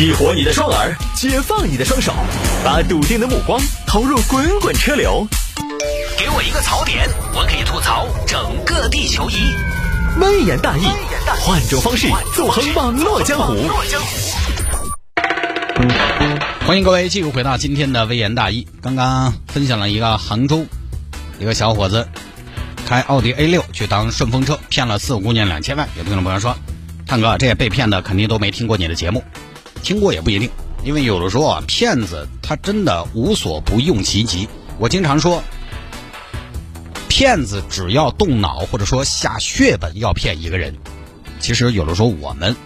激活你的双耳，解放你的双手，把笃定的目光投入滚滚车流。给我一个槽点，我可以吐槽整个地球仪。微言大义，换种方式纵横网络江湖。欢迎各位继续回到今天的微言大义。刚刚分享了一个杭州一个小伙子开奥迪 A 六去当顺风车，骗了四五姑娘两千万。有听众朋友说，探哥，这些被骗的肯定都没听过你的节目。听过也不一定，因为有的时候啊，骗子他真的无所不用其极。我经常说，骗子只要动脑或者说下血本要骗一个人，其实有的时候我们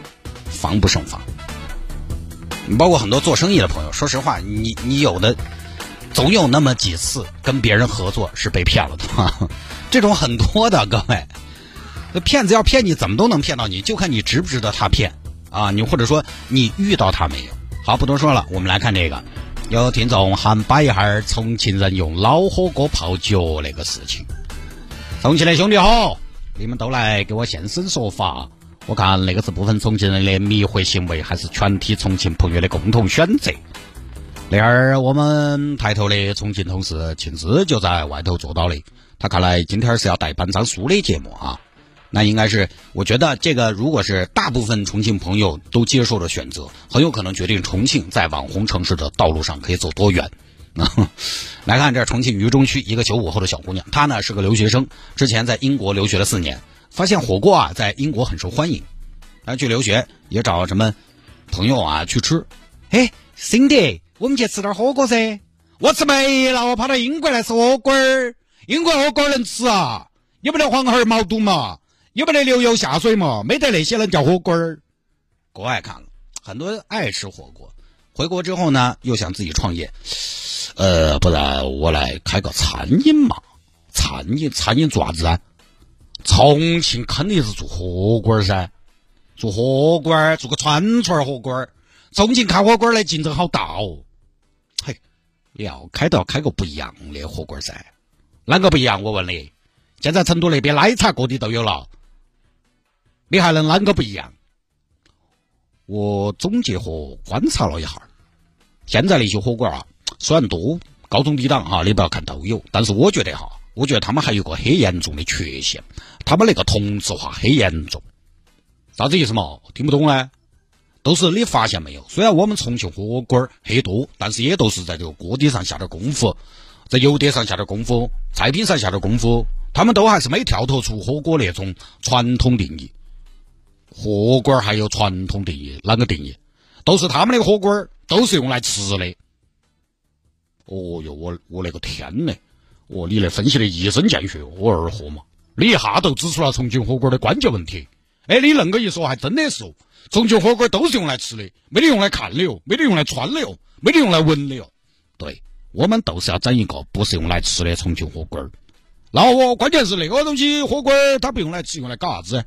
防不胜防。你包括很多做生意的朋友，说实话，你你有的总有那么几次跟别人合作是被骗了的，这种很多的各位。那骗子要骗你，怎么都能骗到你，就看你值不值得他骗。啊，你或者说你遇到他没有？好，不多说了，我们来看这个。有听众喊摆一下重庆人用老火锅泡脚那个事情。重庆的兄弟好，你们都来给我现身说法。我看那个是部分重庆人的迷惑行为，还是全体重庆朋友的共同选择？那儿我们抬头的重庆同事庆之就在外头坐到的，他看来今天是要带半张书的节目啊。那应该是，我觉得这个如果是大部分重庆朋友都接受的选择，很有可能决定重庆在网红城市的道路上可以走多远。来看这重庆渝中区一个九五后的小姑娘，她呢是个留学生，之前在英国留学了四年，发现火锅啊在英国很受欢迎，她去留学也找什么朋友啊去吃。哎，Cindy，我们去吃点火锅噻。我吃没了，我跑到英国来吃火锅儿，英国火锅能吃啊？有没得黄喉毛肚嘛？有没得流油下水嘛？没得那些能叫火锅儿。国外看了很多人爱吃火锅，回国之后呢，又想自己创业。呃，不然我来开个餐饮嘛？餐饮餐饮做啥子啊？重庆肯定是做火锅儿噻，做火锅儿做个串串火锅儿重庆开火锅儿的竞争好大哦。嘿，要开都要开个不一样的火锅儿噻。啷个不一样？我问你。现在成都那边奶茶各地都有了。你还能啷个不一样？我总结和观察了一下，现在那些火锅啊，虽然多高中低档哈，你不要看都有，但是我觉得哈，我觉得他们还有个很严重的缺陷，他们那个同质化很严重。啥子意思嘛？听不懂呢？都是你发现没有？虽然我们重庆火锅很多，但是也都是在这个锅底上下点功夫，在油碟上下点功夫，菜品上下点功夫，他们都还是没跳脱出火锅那种传统定义。火锅儿还有传统定义，啷个定义？都是他们的火锅儿都是用来吃的。哦哟，我我那个天嘞！哦，你那分析的一针见血，我二货嘛！你一下都指出了重庆火锅的关键问题。哎，你恁个一说，还真的是，重庆火锅都是用来吃的，没得用来看的哟，没得用来穿的哟，没得用来闻的哟。对，我们都是要整一个不是用来吃的重庆火锅儿。那我关键是那个东西火锅儿它不用来吃，用来干啥子？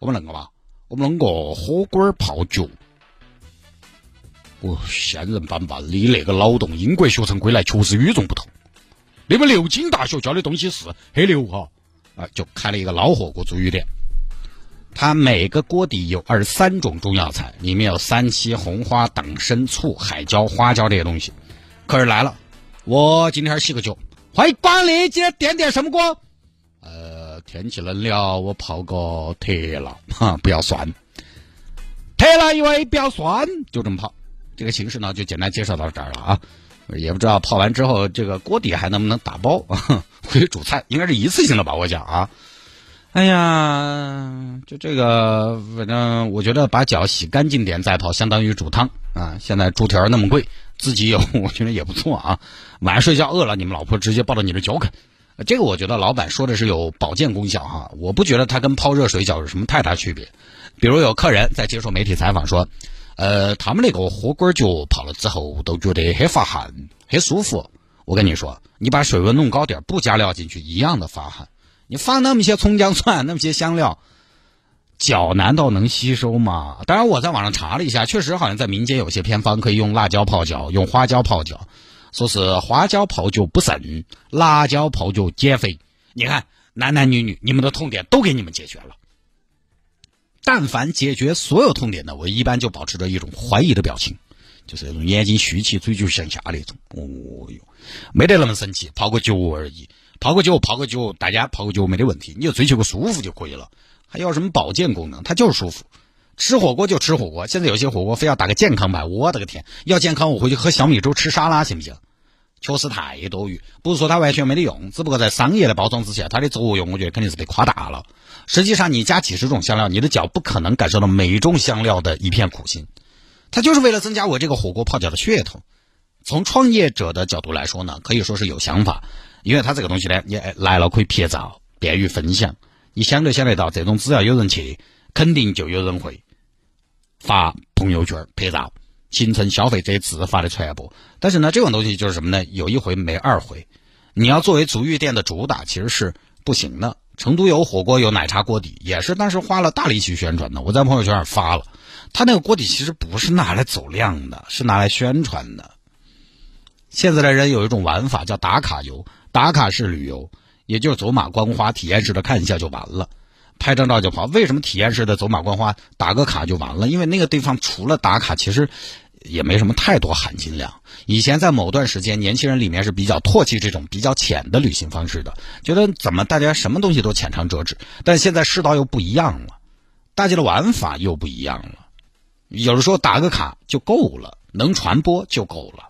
我们恁个嘛？我们弄个火锅泡脚，哦，仙人板板，你那个脑洞，英国学成归来确实与众不同。你们牛津大学教的东西是很牛哈，啊，就开了一个老火锅足浴店。它每个锅底有二十三种中药材，里面有三七、红花、党参、醋、海椒、花椒这些东西。客人来了，我今天洗个脚，欢迎光临，今天点点什么锅？天气冷了，我泡个特辣，哈，不要酸。特辣一位，不要酸，就这么泡。这个形式呢，就简单介绍到这儿了啊。也不知道泡完之后，这个锅底还能不能打包 回去煮菜？应该是一次性的吧，我讲啊。哎呀，就这个，反正我觉得把脚洗干净点再泡，相当于煮汤啊。现在猪蹄那么贵，自己有，我觉得也不错啊。晚上睡觉饿了，你们老婆直接抱着你的脚啃。这个我觉得老板说的是有保健功效哈，我不觉得它跟泡热水饺有什么太大区别。比如有客人在接受媒体采访说，呃，他们那个火锅脚泡了之后都觉得很发汗，很舒服。我跟你说，你把水温弄高点，不加料进去一样的发汗。你放那么些葱姜蒜，那么些香料，脚难道能吸收吗？当然，我在网上查了一下，确实好像在民间有些偏方可以用辣椒泡脚，用花椒泡脚。说是花椒泡脚补肾，辣椒泡脚减肥。你看，男男女女，你们的痛点都给你们解决了。但凡解决所有痛点的，我一般就保持着一种怀疑的表情，就是那种眼睛虚起，嘴角向下那种。哦哟，没得那么神奇，泡个脚而已，泡个脚，泡个脚，大家泡个脚没得问题，你就追求个舒服就可以了。还要什么保健功能？它就是舒服。吃火锅就吃火锅，现在有些火锅非要打个健康牌，我的个天！要健康我回去喝小米粥吃沙拉行不行？确实太多余，不是说它完全没得用，只不过在商业的包装之下，它的作用我觉得肯定是被夸大了。实际上，你加几十种香料，你的脚不可能感受到每一种香料的一片苦心。它就是为了增加我这个火锅泡脚的噱头。从创业者的角度来说呢，可以说是有想法，因为它这个东西呢，你来了可以拍照，便于分享。你想都想得到，这种只要有人去，肯定就有人会发朋友圈拍照。形成消费者自发的传播，但是呢，这种东西就是什么呢？有一回没二回。你要作为足浴店的主打，其实是不行的。成都有火锅，有奶茶锅底，也是当时花了大力气宣传的。我在朋友圈上发了，他那个锅底其实不是拿来走量的，是拿来宣传的。现在的人有一种玩法叫打卡游，打卡式旅游，也就是走马观花、体验式的看一下就完了。拍张照就跑，为什么体验式的走马观花打个卡就完了？因为那个地方除了打卡，其实也没什么太多含金量。以前在某段时间，年轻人里面是比较唾弃这种比较浅的旅行方式的，觉得怎么大家什么东西都浅尝辄止。但现在世道又不一样了，大家的玩法又不一样了。有的时候打个卡就够了，能传播就够了。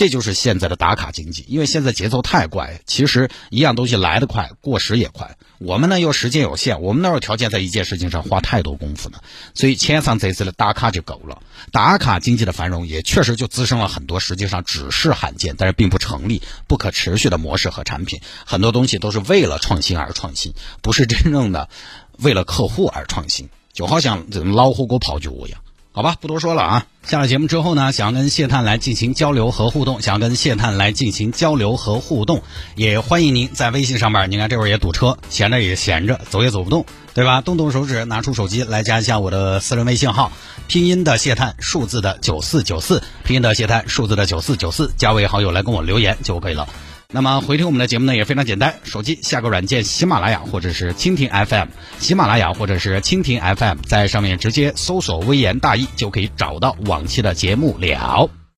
这就是现在的打卡经济，因为现在节奏太快，其实一样东西来得快，过时也快。我们呢又时间有限，我们哪有条件在一件事情上花太多功夫呢？所以前上这次的打卡就够了。打卡经济的繁荣也确实就滋生了很多实际上只是罕见，但是并不成立、不可持续的模式和产品。很多东西都是为了创新而创新，不是真正的为了客户而创新。就好像这老火锅泡脚一样。好吧，不多说了啊。下了节目之后呢，想要跟谢探来进行交流和互动，想要跟谢探来进行交流和互动，也欢迎您在微信上面。你看这会儿也堵车，闲着也闲着，走也走不动，对吧？动动手指，拿出手机来加一下我的私人微信号，拼音的谢探，数字的九四九四，拼音的谢探，数字的九四九四，加为好友来跟我留言就可以了。那么回听我们的节目呢也非常简单，手机下个软件喜马拉雅或者是蜻蜓 FM，喜马拉雅或者是蜻蜓 FM，在上面直接搜索“微言大义”就可以找到往期的节目了。